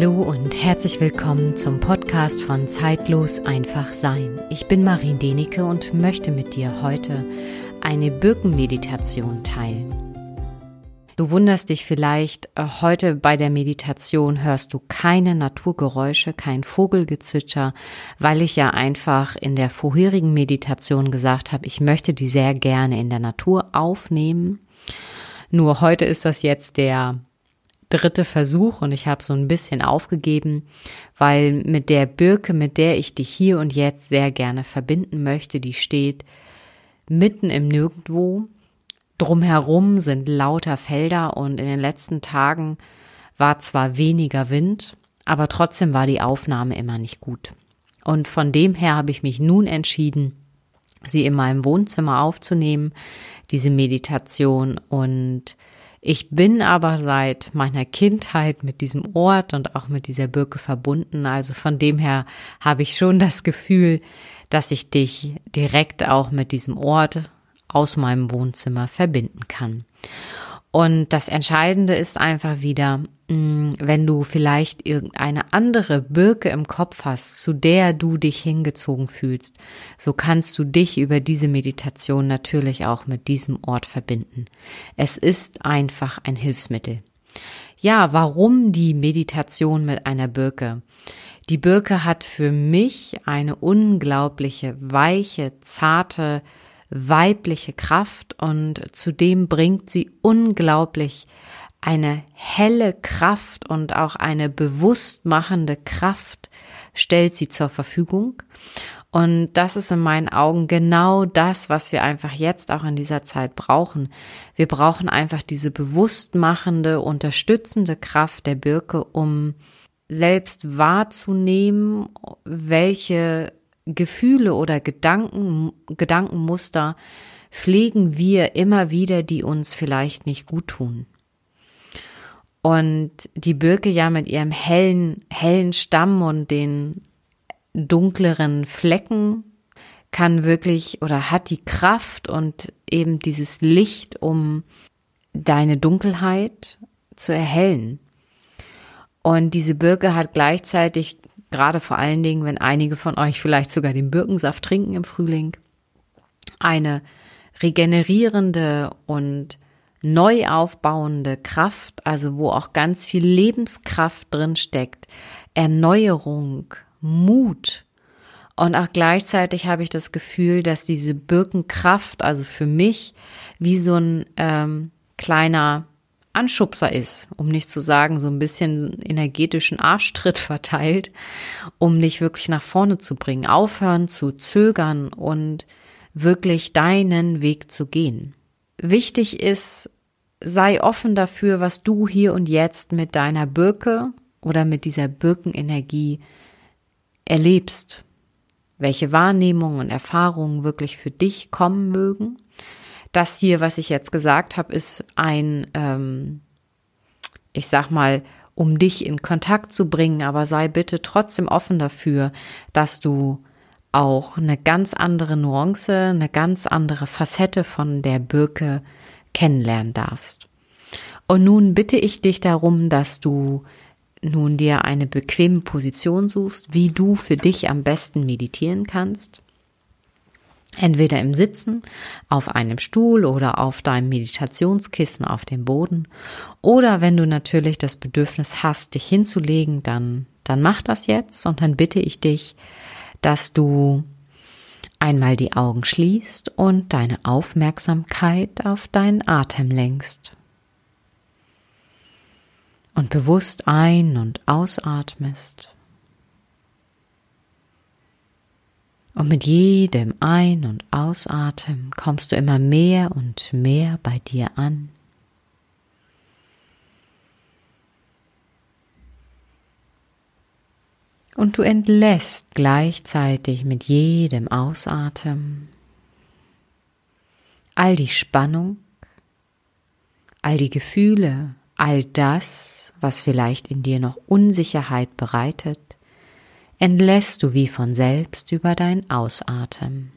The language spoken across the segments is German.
Hallo und herzlich willkommen zum Podcast von Zeitlos einfach sein. Ich bin Marin Denike und möchte mit dir heute eine Birkenmeditation teilen. Du wunderst dich vielleicht, äh, heute bei der Meditation hörst du keine Naturgeräusche, kein Vogelgezwitscher, weil ich ja einfach in der vorherigen Meditation gesagt habe, ich möchte die sehr gerne in der Natur aufnehmen. Nur heute ist das jetzt der dritte Versuch und ich habe so ein bisschen aufgegeben, weil mit der Birke, mit der ich dich hier und jetzt sehr gerne verbinden möchte, die steht mitten im Nirgendwo. Drumherum sind lauter Felder und in den letzten Tagen war zwar weniger Wind, aber trotzdem war die Aufnahme immer nicht gut. Und von dem her habe ich mich nun entschieden, sie in meinem Wohnzimmer aufzunehmen, diese Meditation und ich bin aber seit meiner Kindheit mit diesem Ort und auch mit dieser Birke verbunden. Also von dem her habe ich schon das Gefühl, dass ich dich direkt auch mit diesem Ort aus meinem Wohnzimmer verbinden kann. Und das Entscheidende ist einfach wieder, mm, wenn du vielleicht irgendeine andere Birke im Kopf hast, zu der du dich hingezogen fühlst, so kannst du dich über diese Meditation natürlich auch mit diesem Ort verbinden. Es ist einfach ein Hilfsmittel. Ja, warum die Meditation mit einer Birke? Die Birke hat für mich eine unglaubliche, weiche, zarte, weibliche Kraft und zudem bringt sie unglaublich eine helle Kraft und auch eine bewusst machende Kraft stellt sie zur Verfügung. Und das ist in meinen Augen genau das, was wir einfach jetzt auch in dieser Zeit brauchen. Wir brauchen einfach diese bewusst machende, unterstützende Kraft der Birke, um selbst wahrzunehmen, welche Gefühle oder Gedanken, Gedankenmuster pflegen wir immer wieder, die uns vielleicht nicht gut tun. Und die Birke ja mit ihrem hellen, hellen Stamm und den dunkleren Flecken kann wirklich oder hat die Kraft und eben dieses Licht, um deine Dunkelheit zu erhellen. Und diese Birke hat gleichzeitig gerade vor allen Dingen, wenn einige von euch vielleicht sogar den Birkensaft trinken im Frühling, eine regenerierende und neu aufbauende Kraft, also wo auch ganz viel Lebenskraft drin steckt, Erneuerung, Mut. Und auch gleichzeitig habe ich das Gefühl, dass diese Birkenkraft, also für mich, wie so ein ähm, kleiner Anschubser ist, um nicht zu sagen, so ein bisschen energetischen Arschtritt verteilt, um dich wirklich nach vorne zu bringen, aufhören zu zögern und wirklich deinen Weg zu gehen. Wichtig ist, sei offen dafür, was du hier und jetzt mit deiner Birke oder mit dieser Birkenenergie erlebst, welche Wahrnehmungen und Erfahrungen wirklich für dich kommen mögen das hier, was ich jetzt gesagt habe, ist ein, ähm, ich sag mal, um dich in Kontakt zu bringen, aber sei bitte trotzdem offen dafür, dass du auch eine ganz andere Nuance, eine ganz andere Facette von der Birke kennenlernen darfst. Und nun bitte ich dich darum, dass du nun dir eine bequeme Position suchst, wie du für dich am besten meditieren kannst. Entweder im Sitzen, auf einem Stuhl oder auf deinem Meditationskissen auf dem Boden. Oder wenn du natürlich das Bedürfnis hast, dich hinzulegen, dann, dann mach das jetzt und dann bitte ich dich, dass du einmal die Augen schließt und deine Aufmerksamkeit auf deinen Atem lenkst. Und bewusst ein- und ausatmest. Und mit jedem Ein- und Ausatmen kommst du immer mehr und mehr bei dir an. Und du entlässt gleichzeitig mit jedem Ausatmen all die Spannung, all die Gefühle, all das, was vielleicht in dir noch Unsicherheit bereitet, entlässt du wie von selbst über dein Ausatmen.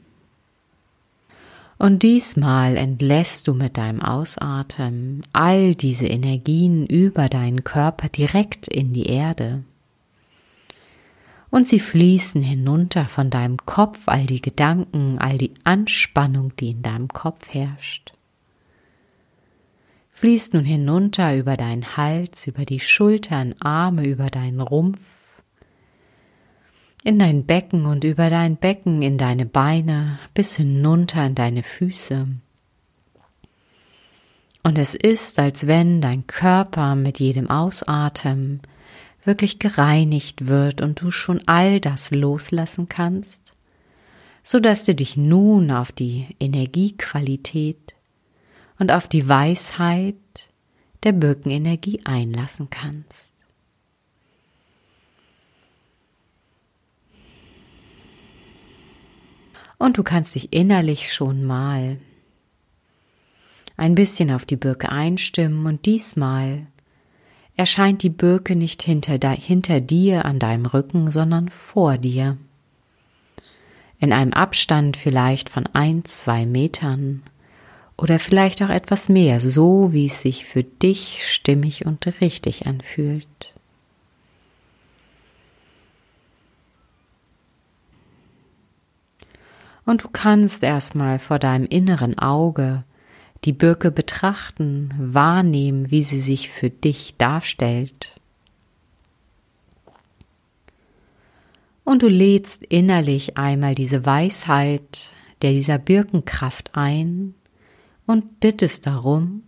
Und diesmal entlässt du mit deinem Ausatmen all diese Energien über deinen Körper direkt in die Erde, Und sie fließen hinunter von deinem Kopf, all die Gedanken, all die Anspannung, die in deinem Kopf herrscht. Fließt nun hinunter über deinen Hals, über die Schultern, Arme, über deinen Rumpf, in dein Becken und über dein Becken in deine Beine bis hinunter in deine Füße. Und es ist, als wenn dein Körper mit jedem Ausatmen wirklich gereinigt wird und du schon all das loslassen kannst, so dass du dich nun auf die Energiequalität und auf die Weisheit der Birkenenergie einlassen kannst. Und du kannst dich innerlich schon mal ein bisschen auf die Birke einstimmen und diesmal erscheint die Birke nicht hinter, hinter dir an deinem Rücken, sondern vor dir. In einem Abstand vielleicht von ein, zwei Metern oder vielleicht auch etwas mehr, so wie es sich für dich stimmig und richtig anfühlt. Und du kannst erstmal vor deinem inneren Auge die Birke betrachten, wahrnehmen, wie sie sich für dich darstellt. Und du lädst innerlich einmal diese Weisheit der dieser Birkenkraft ein und bittest darum,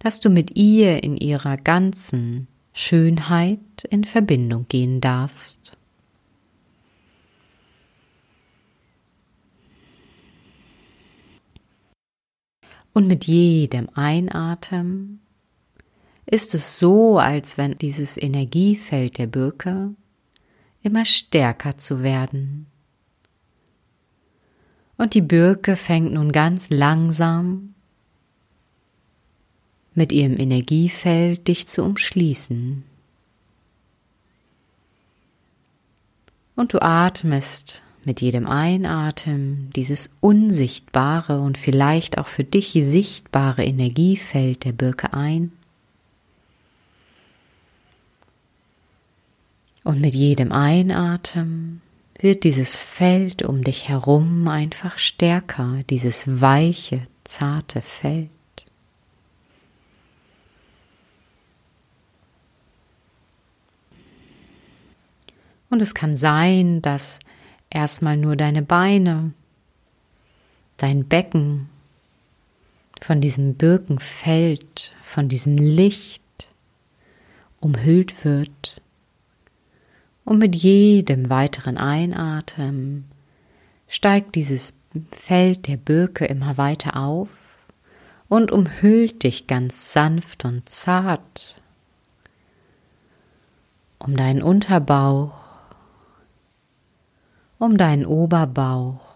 dass du mit ihr in ihrer ganzen Schönheit in Verbindung gehen darfst. Und mit jedem Einatmen ist es so, als wenn dieses Energiefeld der Birke immer stärker zu werden. Und die Birke fängt nun ganz langsam mit ihrem Energiefeld dich zu umschließen. Und du atmest mit jedem Einatmen dieses unsichtbare und vielleicht auch für dich sichtbare Energiefeld der Birke ein. Und mit jedem Einatmen wird dieses Feld um dich herum einfach stärker, dieses weiche, zarte Feld. Und es kann sein, dass erstmal nur deine Beine, dein Becken von diesem Birkenfeld, von diesem Licht umhüllt wird. Und mit jedem weiteren Einatmen steigt dieses Feld der Birke immer weiter auf und umhüllt dich ganz sanft und zart um deinen Unterbauch, um deinen Oberbauch.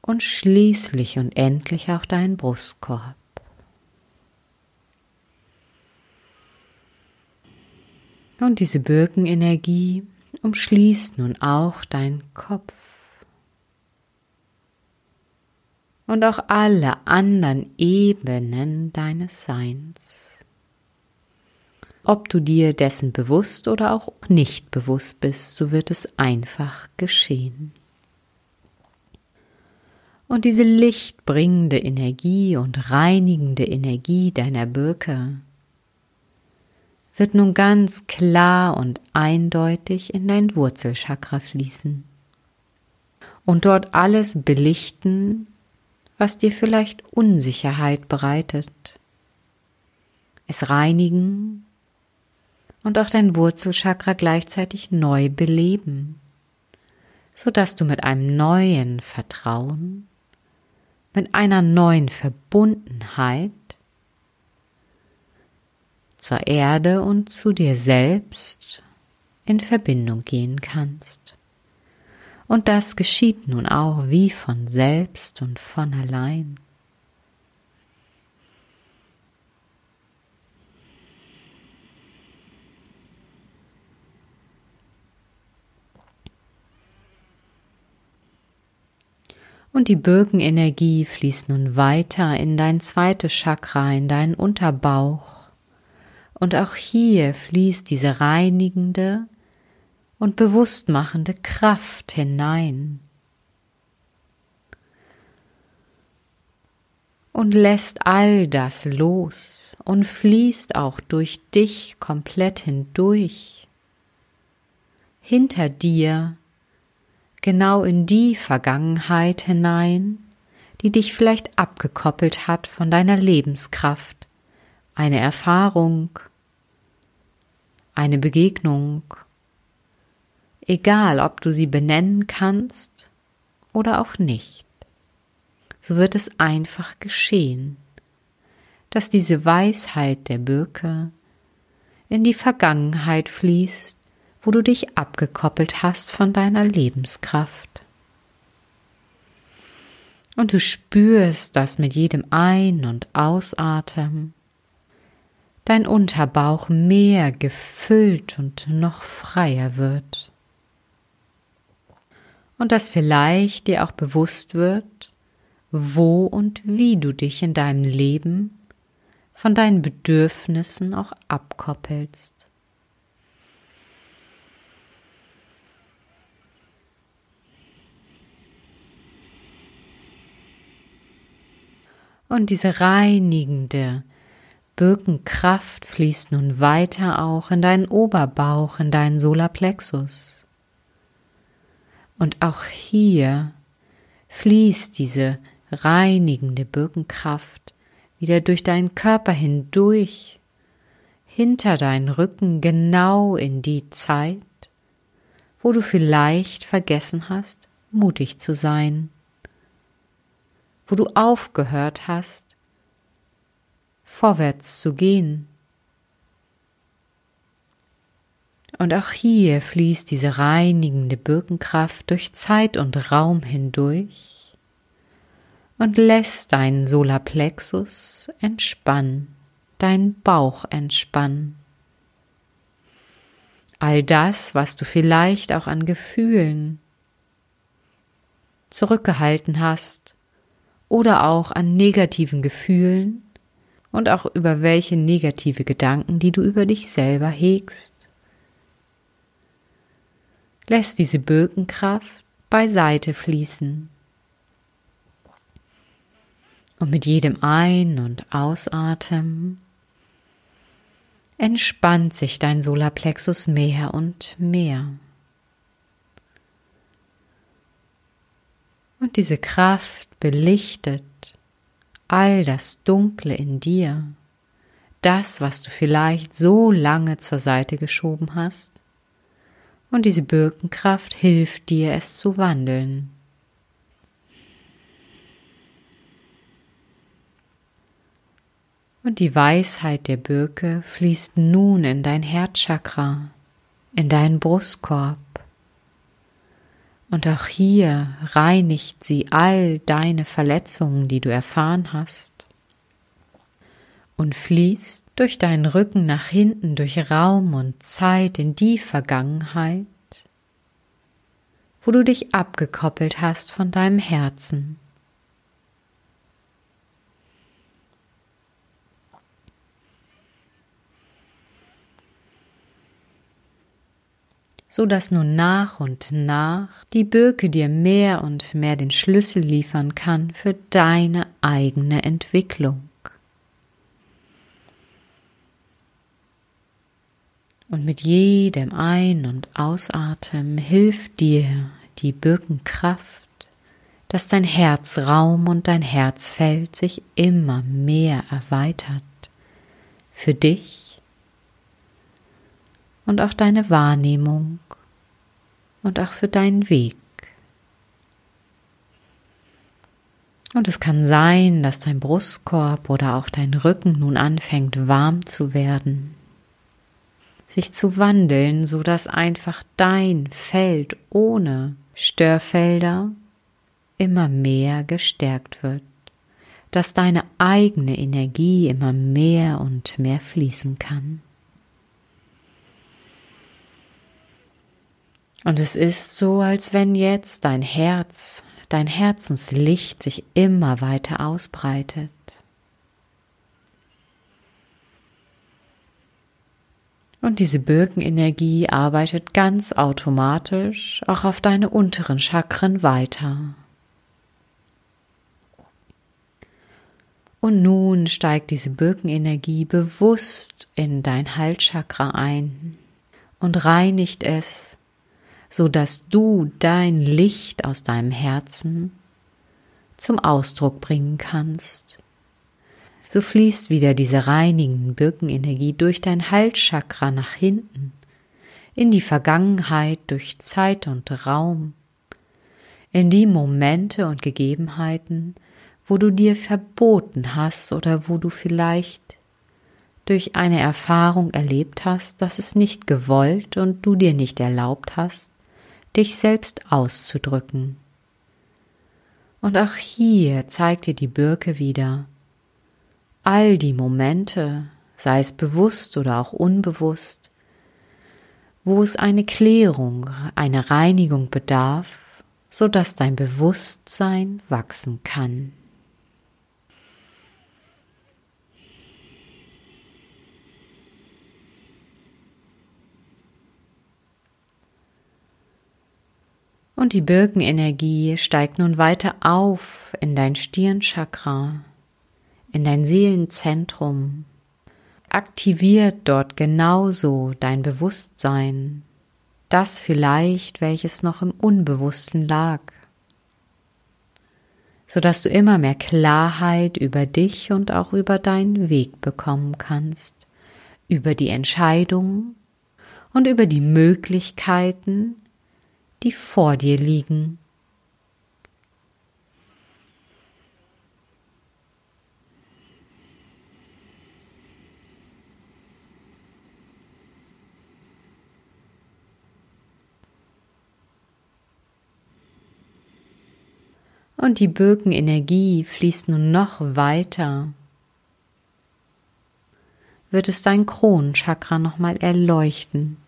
Und schließlich und endlich auch deinen Brustkorb. Und diese Birkenenergie umschließt nun auch deinen Kopf. Und auch alle anderen Ebenen deines Seins ob du dir dessen bewusst oder auch nicht bewusst bist, so wird es einfach geschehen. Und diese lichtbringende Energie und reinigende Energie deiner Birke wird nun ganz klar und eindeutig in dein Wurzelchakra fließen und dort alles belichten, was dir vielleicht Unsicherheit bereitet, es reinigen und auch dein Wurzelchakra gleichzeitig neu beleben, so dass du mit einem neuen Vertrauen, mit einer neuen Verbundenheit zur Erde und zu dir selbst in Verbindung gehen kannst. Und das geschieht nun auch wie von selbst und von allein. Und die Birkenenergie fließt nun weiter in dein zweites Chakra, in deinen Unterbauch. Und auch hier fließt diese reinigende, und bewusstmachende Kraft hinein. Und lässt all das los und fließt auch durch dich komplett hindurch. Hinter dir, genau in die Vergangenheit hinein, die dich vielleicht abgekoppelt hat von deiner Lebenskraft, eine Erfahrung, eine Begegnung, egal ob du sie benennen kannst oder auch nicht. So wird es einfach geschehen, dass diese Weisheit der Birke in die Vergangenheit fließt, wo du dich abgekoppelt hast von deiner Lebenskraft. Und du spürst, dass mit jedem Ein- und Ausatmen dein Unterbauch mehr gefüllt und noch freier wird. Und dass vielleicht dir auch bewusst wird, wo und wie du dich in deinem Leben von deinen Bedürfnissen auch abkoppelst. Und diese reinigende, Birkenkraft fließt nun weiter auch in deinen Oberbauch, in deinen Solarplexus. Und auch hier fließt diese reinigende Birkenkraft wieder durch deinen Körper hindurch, hinter deinen Rücken genau in die Zeit, wo du vielleicht vergessen hast, mutig zu sein, wo du aufgehört hast, vorwärts zu gehen. Und auch hier fließt diese reinigende Birkenkraft durch Zeit und Raum hindurch und lässt deinen Solarplexus entspannen, deinen Bauch entspannen. All das, was du vielleicht auch an Gefühlen zurückgehalten hast oder auch an negativen Gefühlen, und auch über welche negative Gedanken, die du über dich selber hegst. Lässt diese Birkenkraft beiseite fließen. Und mit jedem Ein- und Ausatmen entspannt sich dein Solarplexus mehr und mehr. Und diese Kraft belichtet all das Dunkle in dir, das, was du vielleicht so lange zur Seite geschoben hast, und diese Birkenkraft hilft dir, es zu wandeln. Und die Weisheit der Birke fließt nun in dein Herzchakra, in deinen Brustkorb, und auch hier reinigt sie all deine Verletzungen, die du erfahren hast, und fließt durch deinen Rücken nach hinten, durch Raum und Zeit in die Vergangenheit, wo du dich abgekoppelt hast von deinem Herzen. So dass nun nach und nach die Birke dir mehr und mehr den Schlüssel liefern kann für deine eigene Entwicklung. Und mit jedem Ein- und Ausatmen hilft dir die Birkenkraft, dass dein Herzraum und dein Herzfeld sich immer mehr erweitert. Für dich und auch deine Wahrnehmung und auch für deinen Weg. Und es kann sein, dass dein Brustkorb oder auch dein Rücken nun anfängt warm zu werden, sich zu wandeln, so dass einfach dein Feld ohne Störfelder immer mehr gestärkt wird, dass deine eigene Energie immer mehr und mehr fließen kann. Und es ist so, als wenn jetzt dein Herz, dein Herzenslicht sich immer weiter ausbreitet. Und diese Birkenenergie arbeitet ganz automatisch auch auf deine unteren Chakren weiter. Und nun steigt diese Birkenenergie bewusst in dein Halschakra ein und reinigt es, so dass du dein Licht aus deinem Herzen zum Ausdruck bringen kannst. So fließt wieder diese reinigende Birkenenergie durch dein Halschakra nach hinten, in die Vergangenheit durch Zeit und Raum, in die Momente und Gegebenheiten, wo du dir verboten hast oder wo du vielleicht durch eine Erfahrung erlebt hast, dass es nicht gewollt und du dir nicht erlaubt hast, dich selbst auszudrücken. Und auch hier zeigt dir die Birke wieder all die Momente, sei es bewusst oder auch unbewusst, wo es eine Klärung, eine Reinigung bedarf, so dass dein Bewusstsein wachsen kann. Und die Birkenenergie steigt nun weiter auf in dein Stirnchakra, in dein Seelenzentrum, aktiviert dort genauso dein Bewusstsein, das vielleicht, welches noch im Unbewussten lag, so dass du immer mehr Klarheit über dich und auch über deinen Weg bekommen kannst, über die Entscheidungen und über die Möglichkeiten, die vor dir liegen. Und die Birkenenergie fließt nun noch weiter. Wird es dein Kronenchakra nochmal erleuchten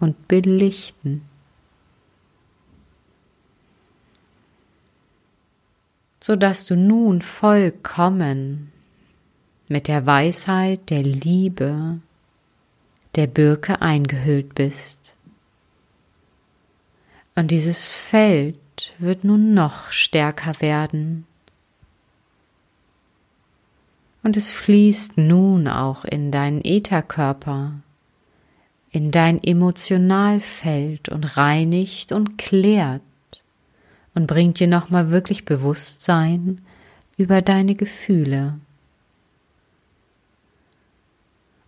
und belichten. So dass du nun vollkommen mit der Weisheit der Liebe der Birke eingehüllt bist. Und dieses Feld wird nun noch stärker werden. Und es fließt nun auch in deinen Ätherkörper, in dein Emotionalfeld und reinigt und klärt und bringt dir nochmal wirklich Bewusstsein über deine Gefühle.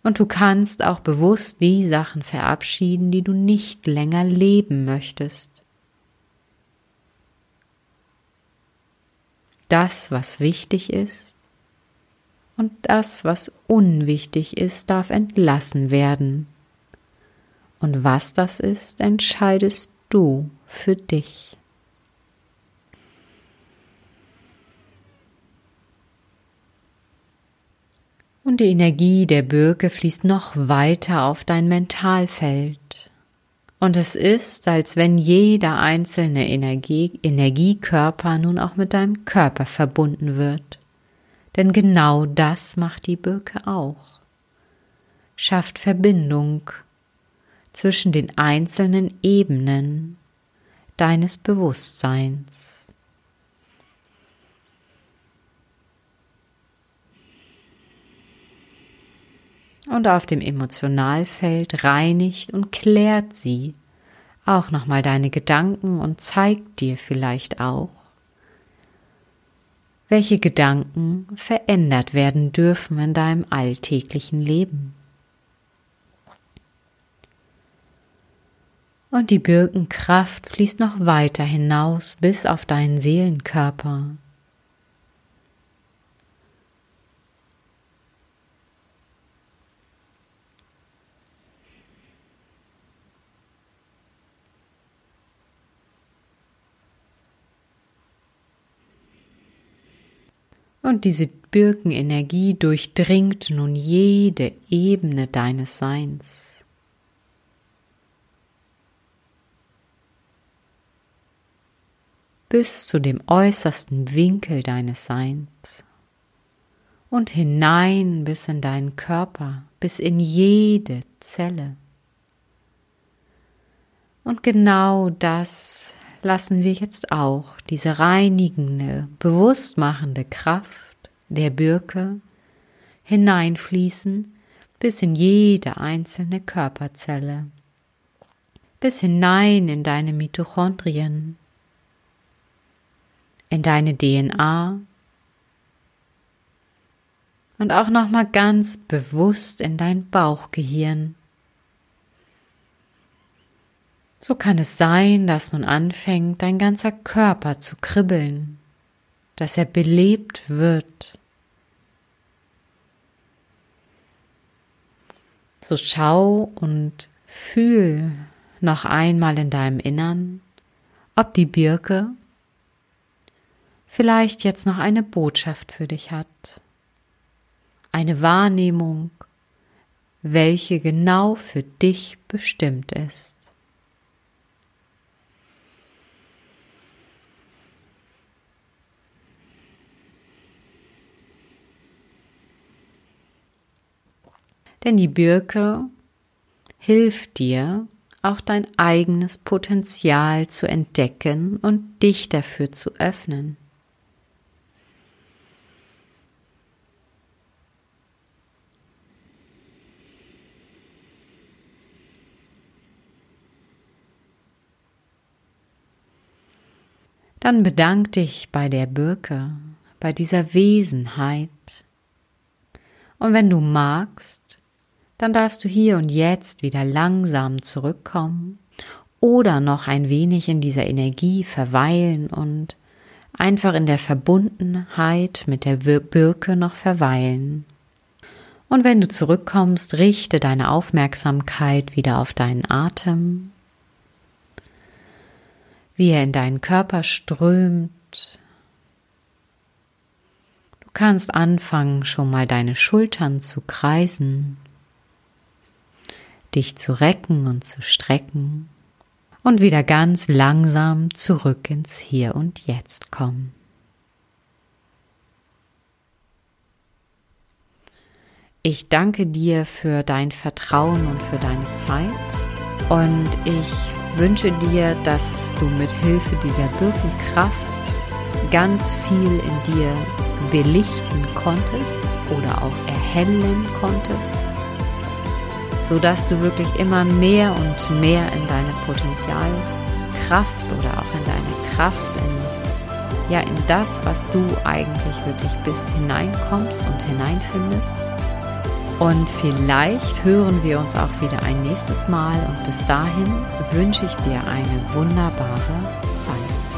Und du kannst auch bewusst die Sachen verabschieden, die du nicht länger leben möchtest. Das, was wichtig ist und das, was unwichtig ist, darf entlassen werden. Und was das ist, entscheidest du für dich. Und die Energie der Birke fließt noch weiter auf dein Mentalfeld. Und es ist, als wenn jeder einzelne Energie, Energiekörper nun auch mit deinem Körper verbunden wird. Denn genau das macht die Birke auch. Schafft Verbindung zwischen den einzelnen Ebenen deines Bewusstseins. Und auf dem Emotionalfeld reinigt und klärt sie auch nochmal deine Gedanken und zeigt dir vielleicht auch, welche Gedanken verändert werden dürfen in deinem alltäglichen Leben. Und die Birkenkraft fließt noch weiter hinaus bis auf deinen Seelenkörper, Und diese Birkenenergie durchdringt nun jede Ebene deines Seins. bis zu dem äußersten Winkel deines Seins und hinein bis in deinen Körper, bis in jede Zelle. Und genau das lassen wir jetzt auch, diese reinigende, bewusstmachende Kraft der Birke hineinfließen bis in jede einzelne Körperzelle, bis hinein in deine Mitochondrien, in deine DNA und auch noch mal ganz bewusst in dein Bauchgehirn. So kann es sein, dass nun anfängt, dein ganzer Körper zu kribbeln, dass er belebt wird. So schau und fühl noch einmal in deinem Innern, ob die Birke vielleicht jetzt noch eine Botschaft für dich hat eine Wahrnehmung, welche genau für dich bestimmt ist. Denn die Birke hilft dir, auch dein eigenes Potenzial zu entdecken und dich dafür zu öffnen. Dann bedank dich bei der Birke, bei dieser Wesenheit. Und wenn du magst, dann darfst du hier und jetzt wieder langsam zurückkommen oder noch ein wenig in dieser Energie verweilen und einfach in der Verbundenheit mit der Birke noch verweilen. Und wenn du zurückkommst, richte deine Aufmerksamkeit wieder auf deinen Atem wie er in deinen Körper strömt. Du kannst anfangen, schon mal deine Schultern zu kreisen, dich zu recken und zu strecken und wieder ganz langsam zurück ins Hier und Jetzt kommen. Ich danke dir für dein Vertrauen und für deine Zeit und ich wünsche dir, dass du mit Hilfe dieser Birkenkraft ganz viel in dir belichten konntest oder auch erhellen konntest, so dass du wirklich immer mehr und mehr in deine Potenzialkraft oder auch in deine Kraft, in, ja, in das, was du eigentlich wirklich bist, hineinkommst und hineinfindest. Und vielleicht hören wir uns auch wieder ein nächstes Mal und bis dahin wünsche ich dir eine wunderbare Zeit.